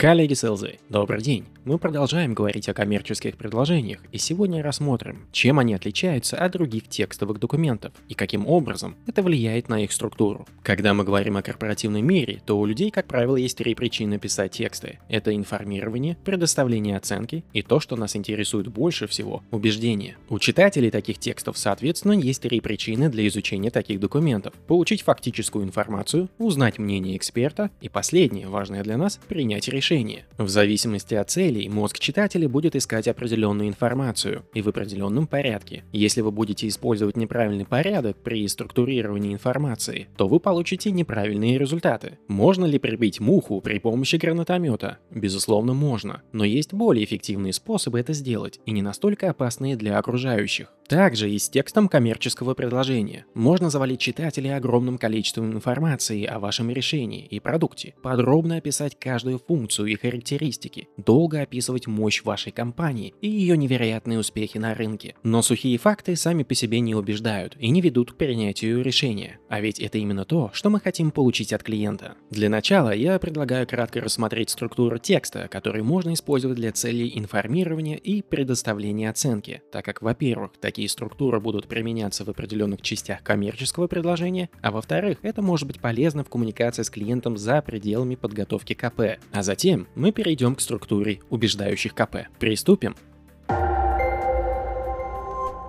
Коллеги СЛЗ, добрый день! Мы продолжаем говорить о коммерческих предложениях и сегодня рассмотрим, чем они отличаются от других текстовых документов и каким образом это влияет на их структуру. Когда мы говорим о корпоративном мире, то у людей, как правило, есть три причины писать тексты. Это информирование, предоставление оценки и то, что нас интересует больше всего – убеждение. У читателей таких текстов, соответственно, есть три причины для изучения таких документов. Получить фактическую информацию, узнать мнение эксперта и последнее, важное для нас – принять решение решение. В зависимости от целей, мозг читателя будет искать определенную информацию и в определенном порядке. Если вы будете использовать неправильный порядок при структурировании информации, то вы получите неправильные результаты. Можно ли прибить муху при помощи гранатомета? Безусловно, можно, но есть более эффективные способы это сделать и не настолько опасные для окружающих. Также и с текстом коммерческого предложения. Можно завалить читателей огромным количеством информации о вашем решении и продукте, подробно описать каждую функцию и характеристики, долго описывать мощь вашей компании и ее невероятные успехи на рынке. Но сухие факты сами по себе не убеждают и не ведут к принятию решения. А ведь это именно то, что мы хотим получить от клиента. Для начала я предлагаю кратко рассмотреть структуру текста, который можно использовать для целей информирования и предоставления оценки, так как, во-первых, такие структуры будут применяться в определенных частях коммерческого предложения, а во-вторых, это может быть полезно в коммуникации с клиентом за пределами подготовки КП. А затем мы перейдем к структуре убеждающих КП. Приступим.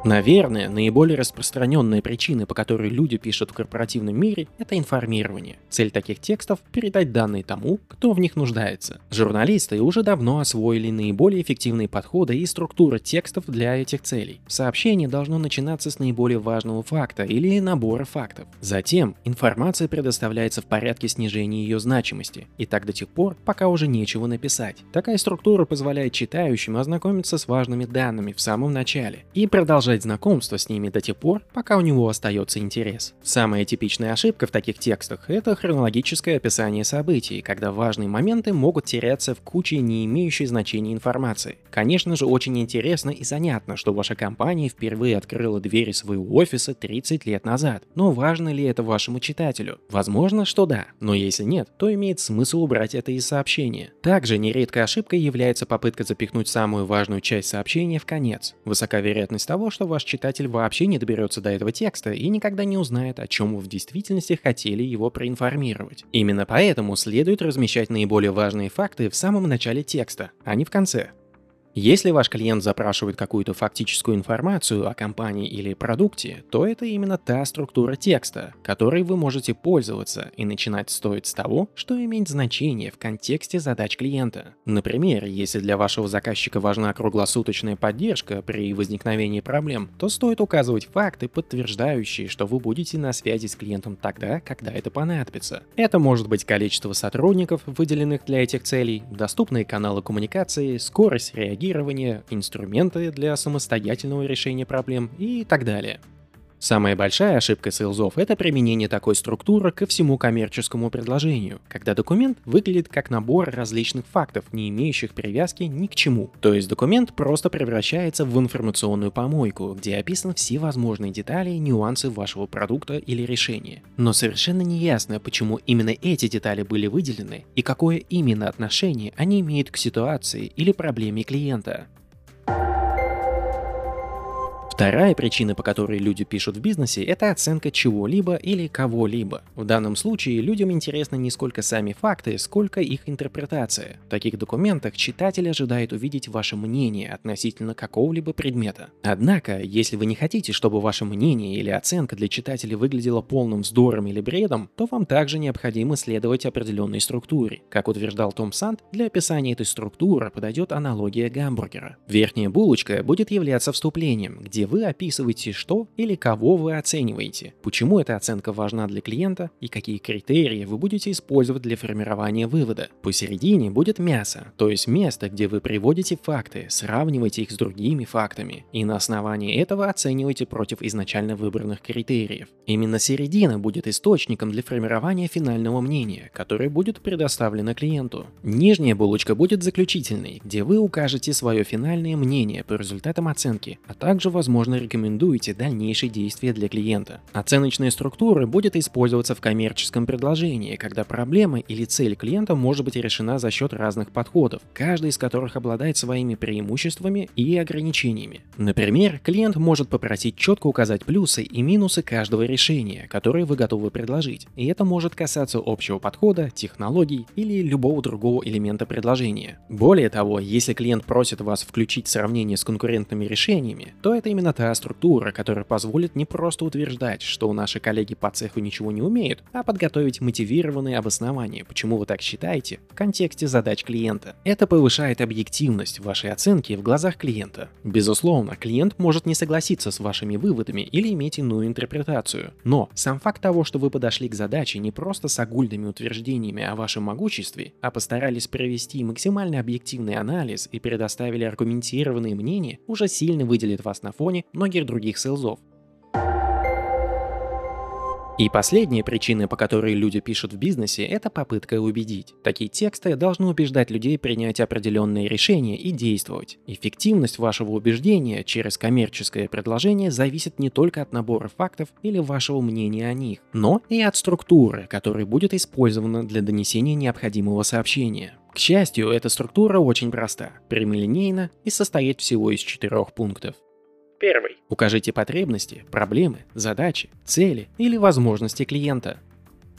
Наверное, наиболее распространенная причина, по которой люди пишут в корпоративном мире, это информирование. Цель таких текстов – передать данные тому, кто в них нуждается. Журналисты уже давно освоили наиболее эффективные подходы и структуры текстов для этих целей. Сообщение должно начинаться с наиболее важного факта или набора фактов. Затем информация предоставляется в порядке снижения ее значимости, и так до тех пор, пока уже нечего написать. Такая структура позволяет читающим ознакомиться с важными данными в самом начале и продолжать продолжать знакомство с ними до тех пор, пока у него остается интерес. Самая типичная ошибка в таких текстах – это хронологическое описание событий, когда важные моменты могут теряться в куче не имеющей значения информации. Конечно же, очень интересно и занятно, что ваша компания впервые открыла двери своего офиса 30 лет назад. Но важно ли это вашему читателю? Возможно, что да, но если нет, то имеет смысл убрать это из сообщения. Также нередкой ошибкой является попытка запихнуть самую важную часть сообщения в конец. Высока вероятность того, что что ваш читатель вообще не доберется до этого текста и никогда не узнает, о чем вы в действительности хотели его проинформировать. Именно поэтому следует размещать наиболее важные факты в самом начале текста, а не в конце. Если ваш клиент запрашивает какую-то фактическую информацию о компании или продукте, то это именно та структура текста, которой вы можете пользоваться и начинать стоит с того, что имеет значение в контексте задач клиента. Например, если для вашего заказчика важна круглосуточная поддержка при возникновении проблем, то стоит указывать факты, подтверждающие, что вы будете на связи с клиентом тогда, когда это понадобится. Это может быть количество сотрудников, выделенных для этих целей, доступные каналы коммуникации, скорость реагирования реагирования, инструменты для самостоятельного решения проблем и так далее. Самая большая ошибка сейлзов – это применение такой структуры ко всему коммерческому предложению, когда документ выглядит как набор различных фактов, не имеющих привязки ни к чему. То есть документ просто превращается в информационную помойку, где описаны все возможные детали и нюансы вашего продукта или решения. Но совершенно не ясно, почему именно эти детали были выделены и какое именно отношение они имеют к ситуации или проблеме клиента. Вторая причина, по которой люди пишут в бизнесе, это оценка чего-либо или кого-либо. В данном случае людям интересны не сколько сами факты, сколько их интерпретация. В таких документах читатель ожидает увидеть ваше мнение относительно какого-либо предмета. Однако, если вы не хотите, чтобы ваше мнение или оценка для читателя выглядела полным вздором или бредом, то вам также необходимо следовать определенной структуре. Как утверждал Том Санд, для описания этой структуры подойдет аналогия гамбургера. Верхняя булочка будет являться вступлением, где вы описываете, что или кого вы оцениваете, почему эта оценка важна для клиента и какие критерии вы будете использовать для формирования вывода. Посередине будет мясо, то есть место, где вы приводите факты, сравниваете их с другими фактами и на основании этого оцениваете против изначально выбранных критериев. Именно середина будет источником для формирования финального мнения, которое будет предоставлено клиенту. Нижняя булочка будет заключительной, где вы укажете свое финальное мнение по результатам оценки, а также возможно возможно, рекомендуете дальнейшие действия для клиента. Оценочная структура будет использоваться в коммерческом предложении, когда проблема или цель клиента может быть решена за счет разных подходов, каждый из которых обладает своими преимуществами и ограничениями. Например, клиент может попросить четко указать плюсы и минусы каждого решения, которое вы готовы предложить, и это может касаться общего подхода, технологий или любого другого элемента предложения. Более того, если клиент просит вас включить сравнение с конкурентными решениями, то это именно та структура, которая позволит не просто утверждать, что наши коллеги по цеху ничего не умеют, а подготовить мотивированные обоснования, почему вы так считаете, в контексте задач клиента. Это повышает объективность вашей оценки в глазах клиента. Безусловно, клиент может не согласиться с вашими выводами или иметь иную интерпретацию. Но сам факт того, что вы подошли к задаче не просто с огульными утверждениями о вашем могуществе, а постарались провести максимально объективный анализ и предоставили аргументированные мнения, уже сильно выделит вас на фоне многих других селзов. И последняя причина, по которой люди пишут в бизнесе, это попытка убедить. Такие тексты должны убеждать людей принять определенные решения и действовать. Эффективность вашего убеждения через коммерческое предложение зависит не только от набора фактов или вашего мнения о них, но и от структуры, которая будет использована для донесения необходимого сообщения. К счастью, эта структура очень проста, прямолинейна и состоит всего из четырех пунктов. Первый. Укажите потребности, проблемы, задачи, цели или возможности клиента.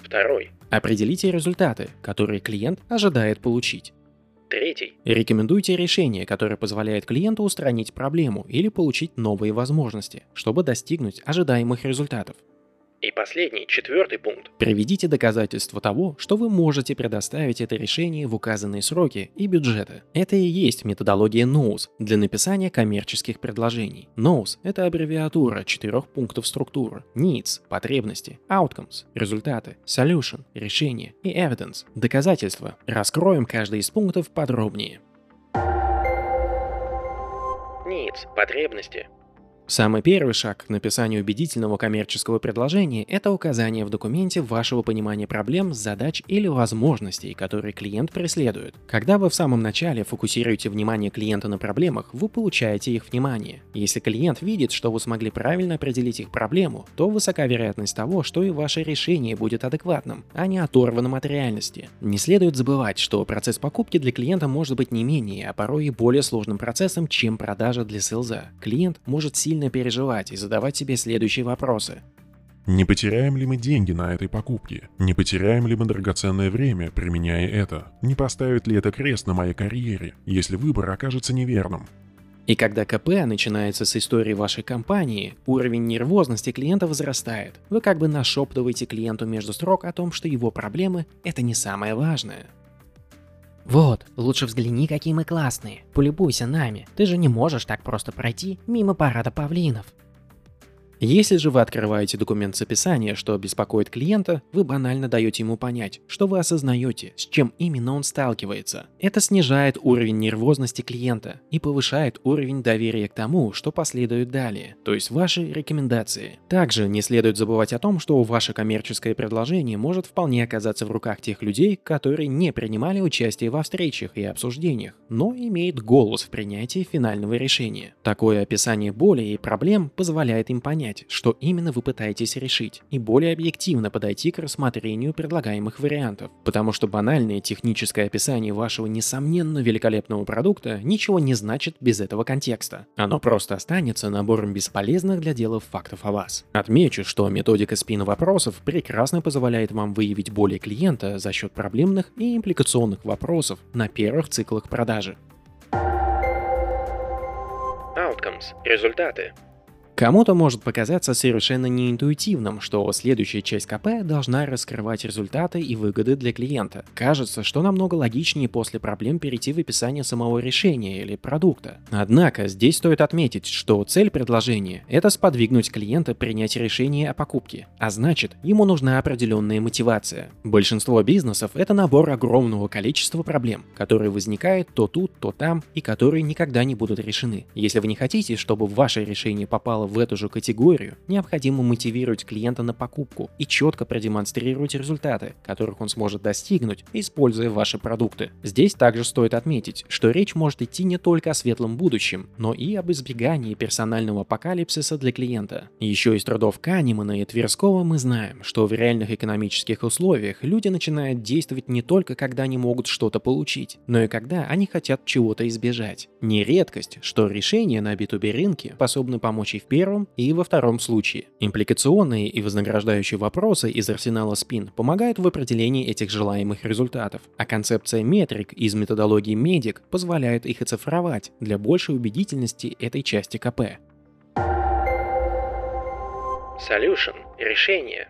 Второй. Определите результаты, которые клиент ожидает получить. Третий. Рекомендуйте решение, которое позволяет клиенту устранить проблему или получить новые возможности, чтобы достигнуть ожидаемых результатов. И последний, четвертый пункт. Приведите доказательства того, что вы можете предоставить это решение в указанные сроки и бюджеты. Это и есть методология NOS для написания коммерческих предложений. NOS – это аббревиатура четырех пунктов структуры. Needs – потребности, Outcomes – результаты, Solution – решение и Evidence – доказательства. Раскроем каждый из пунктов подробнее. Needs – потребности. Самый первый шаг к написанию убедительного коммерческого предложения – это указание в документе вашего понимания проблем, задач или возможностей, которые клиент преследует. Когда вы в самом начале фокусируете внимание клиента на проблемах, вы получаете их внимание. Если клиент видит, что вы смогли правильно определить их проблему, то высока вероятность того, что и ваше решение будет адекватным, а не оторванным от реальности. Не следует забывать, что процесс покупки для клиента может быть не менее, а порой и более сложным процессом, чем продажа для селза. Клиент может сильно сильно переживать и задавать себе следующие вопросы. Не потеряем ли мы деньги на этой покупке? Не потеряем ли мы драгоценное время, применяя это? Не поставит ли это крест на моей карьере, если выбор окажется неверным? И когда КП начинается с истории вашей компании, уровень нервозности клиента возрастает. Вы как бы нашептываете клиенту между строк о том, что его проблемы – это не самое важное. Вот, лучше взгляни, какие мы классные. Полюбуйся нами. Ты же не можешь так просто пройти мимо парада павлинов. Если же вы открываете документ с описанием, что беспокоит клиента, вы банально даете ему понять, что вы осознаете, с чем именно он сталкивается. Это снижает уровень нервозности клиента и повышает уровень доверия к тому, что последует далее, то есть ваши рекомендации. Также не следует забывать о том, что ваше коммерческое предложение может вполне оказаться в руках тех людей, которые не принимали участие во встречах и обсуждениях, но имеют голос в принятии финального решения. Такое описание боли и проблем позволяет им понять, понять, что именно вы пытаетесь решить, и более объективно подойти к рассмотрению предлагаемых вариантов. Потому что банальное техническое описание вашего несомненно великолепного продукта ничего не значит без этого контекста. Оно просто останется набором бесполезных для дела фактов о вас. Отмечу, что методика спин вопросов прекрасно позволяет вам выявить боли клиента за счет проблемных и импликационных вопросов на первых циклах продажи. Outcomes – результаты. Кому-то может показаться совершенно неинтуитивным, что следующая часть КП должна раскрывать результаты и выгоды для клиента. Кажется, что намного логичнее после проблем перейти в описание самого решения или продукта. Однако здесь стоит отметить, что цель предложения – это сподвигнуть клиента принять решение о покупке, а значит, ему нужна определенная мотивация. Большинство бизнесов – это набор огромного количества проблем, которые возникают то тут, то там и которые никогда не будут решены. Если вы не хотите, чтобы ваше решение попало в в эту же категорию необходимо мотивировать клиента на покупку и четко продемонстрировать результаты, которых он сможет достигнуть, используя ваши продукты. Здесь также стоит отметить, что речь может идти не только о светлом будущем, но и об избегании персонального апокалипсиса для клиента. Еще из трудов Канемана и Тверского мы знаем, что в реальных экономических условиях люди начинают действовать не только когда они могут что-то получить, но и когда они хотят чего-то избежать. Не редкость, что решения на B2B рынке способны помочь и в первом, и во втором случае. Импликационные и вознаграждающие вопросы из арсенала спин помогают в определении этих желаемых результатов, а концепция метрик из методологии медик позволяет их оцифровать для большей убедительности этой части КП. Solution – решение.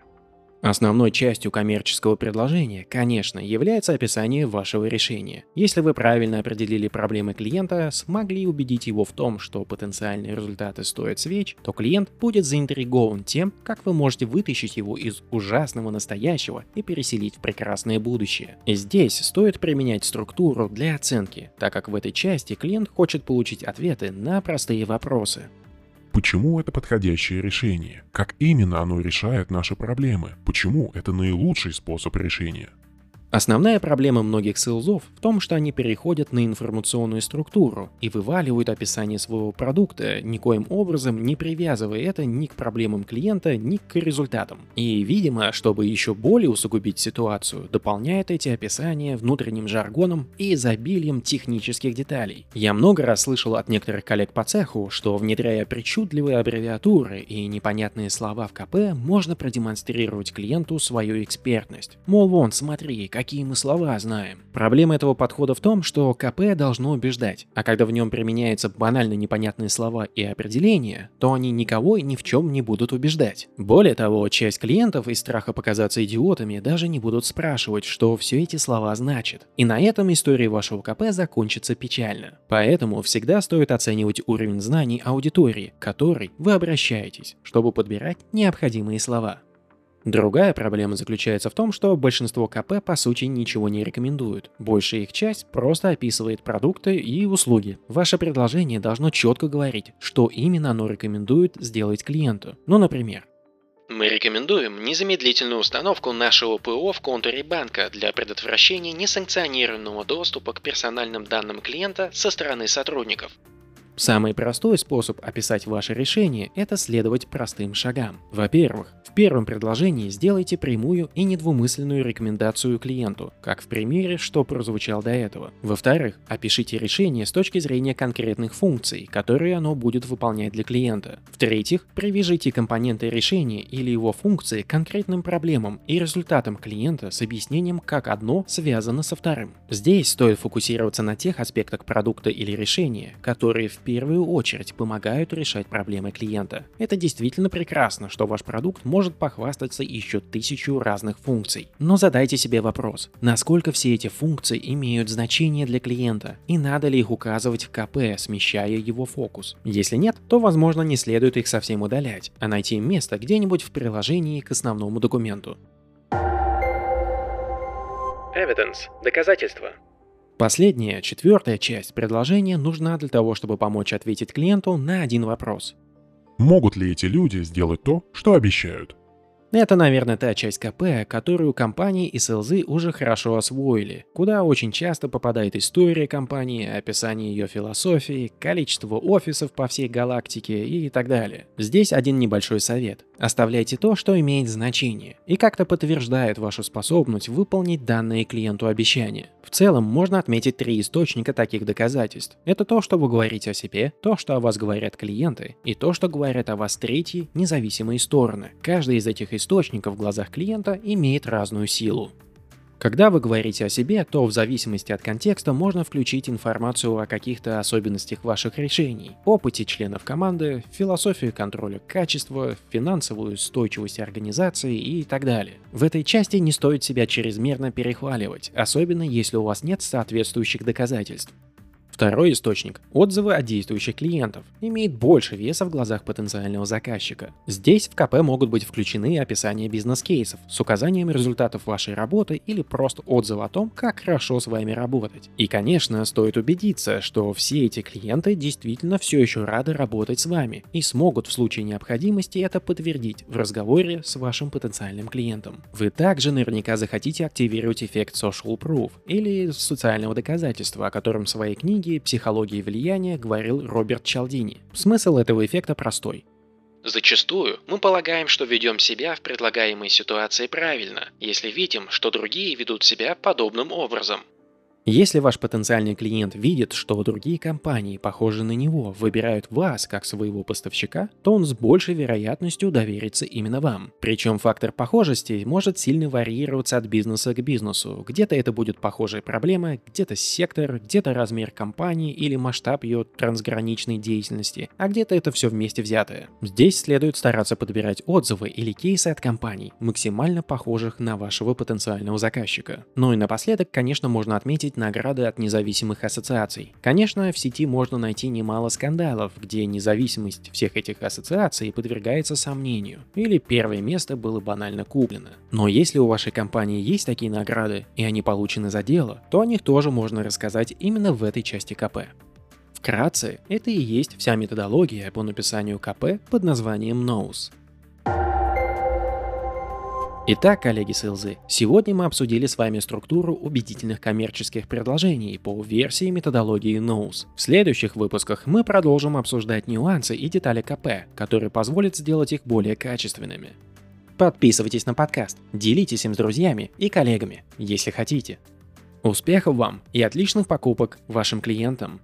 Основной частью коммерческого предложения, конечно, является описание вашего решения. Если вы правильно определили проблемы клиента, смогли убедить его в том, что потенциальные результаты стоят свеч, то клиент будет заинтригован тем, как вы можете вытащить его из ужасного настоящего и переселить в прекрасное будущее. И здесь стоит применять структуру для оценки, так как в этой части клиент хочет получить ответы на простые вопросы. Почему это подходящее решение? Как именно оно решает наши проблемы? Почему это наилучший способ решения? Основная проблема многих селзов в том, что они переходят на информационную структуру и вываливают описание своего продукта, никоим образом не привязывая это ни к проблемам клиента, ни к результатам. И, видимо, чтобы еще более усугубить ситуацию, дополняют эти описания внутренним жаргоном и изобилием технических деталей. Я много раз слышал от некоторых коллег по цеху, что внедряя причудливые аббревиатуры и непонятные слова в КП, можно продемонстрировать клиенту свою экспертность. Мол, вон, смотри, как какие мы слова знаем. Проблема этого подхода в том, что КП должно убеждать, а когда в нем применяются банально непонятные слова и определения, то они никого и ни в чем не будут убеждать. Более того, часть клиентов из страха показаться идиотами даже не будут спрашивать, что все эти слова значат. И на этом история вашего КП закончится печально. Поэтому всегда стоит оценивать уровень знаний аудитории, к которой вы обращаетесь, чтобы подбирать необходимые слова. Другая проблема заключается в том, что большинство КП по сути ничего не рекомендуют. Большая их часть просто описывает продукты и услуги. Ваше предложение должно четко говорить, что именно оно рекомендует сделать клиенту. Ну, например, мы рекомендуем незамедлительную установку нашего ПО в контуре банка для предотвращения несанкционированного доступа к персональным данным клиента со стороны сотрудников. Самый простой способ описать ваше решение – это следовать простым шагам. Во-первых, в первом предложении сделайте прямую и недвумысленную рекомендацию клиенту, как в примере, что прозвучал до этого. Во-вторых, опишите решение с точки зрения конкретных функций, которые оно будет выполнять для клиента. В-третьих, привяжите компоненты решения или его функции к конкретным проблемам и результатам клиента с объяснением, как одно связано со вторым. Здесь стоит фокусироваться на тех аспектах продукта или решения, которые в первую очередь помогают решать проблемы клиента. Это действительно прекрасно, что ваш продукт может похвастаться еще тысячу разных функций. Но задайте себе вопрос, насколько все эти функции имеют значение для клиента и надо ли их указывать в КП, смещая его фокус. Если нет, то возможно не следует их совсем удалять, а найти место где-нибудь в приложении к основному документу. Evidence – доказательства. Последняя, четвертая часть предложения нужна для того, чтобы помочь ответить клиенту на один вопрос. Могут ли эти люди сделать то, что обещают? Это, наверное, та часть КП, которую компании и СЛЗ уже хорошо освоили, куда очень часто попадает история компании, описание ее философии, количество офисов по всей галактике и так далее. Здесь один небольшой совет. Оставляйте то, что имеет значение, и как-то подтверждает вашу способность выполнить данные клиенту обещания. В целом, можно отметить три источника таких доказательств. Это то, что вы говорите о себе, то, что о вас говорят клиенты, и то, что говорят о вас третьи, независимые стороны. Каждый из этих источников в глазах клиента имеет разную силу. Когда вы говорите о себе, то в зависимости от контекста можно включить информацию о каких-то особенностях ваших решений, опыте членов команды, философию контроля качества, финансовую устойчивость организации и так далее. В этой части не стоит себя чрезмерно перехваливать, особенно если у вас нет соответствующих доказательств. Второй источник – отзывы от действующих клиентов, имеет больше веса в глазах потенциального заказчика. Здесь в КП могут быть включены описания бизнес-кейсов с указанием результатов вашей работы или просто отзывы о том, как хорошо с вами работать. И, конечно, стоит убедиться, что все эти клиенты действительно все еще рады работать с вами и смогут в случае необходимости это подтвердить в разговоре с вашим потенциальным клиентом. Вы также наверняка захотите активировать эффект social proof или социального доказательства, о котором в своей книге книге «Психология влияния» говорил Роберт Чалдини. Смысл этого эффекта простой. Зачастую мы полагаем, что ведем себя в предлагаемой ситуации правильно, если видим, что другие ведут себя подобным образом. Если ваш потенциальный клиент видит, что другие компании, похожие на него, выбирают вас как своего поставщика, то он с большей вероятностью доверится именно вам. Причем фактор похожести может сильно варьироваться от бизнеса к бизнесу. Где-то это будет похожая проблема, где-то сектор, где-то размер компании или масштаб ее трансграничной деятельности, а где-то это все вместе взятое. Здесь следует стараться подбирать отзывы или кейсы от компаний, максимально похожих на вашего потенциального заказчика. Ну и напоследок, конечно, можно отметить получить награды от независимых ассоциаций. Конечно, в сети можно найти немало скандалов, где независимость всех этих ассоциаций подвергается сомнению, или первое место было банально куплено. Но если у вашей компании есть такие награды, и они получены за дело, то о них тоже можно рассказать именно в этой части КП. Вкратце, это и есть вся методология по написанию КП под названием NOS. Итак, коллеги с сегодня мы обсудили с вами структуру убедительных коммерческих предложений по версии методологии NOS. В следующих выпусках мы продолжим обсуждать нюансы и детали КП, которые позволят сделать их более качественными. Подписывайтесь на подкаст, делитесь им с друзьями и коллегами, если хотите. Успехов вам и отличных покупок вашим клиентам!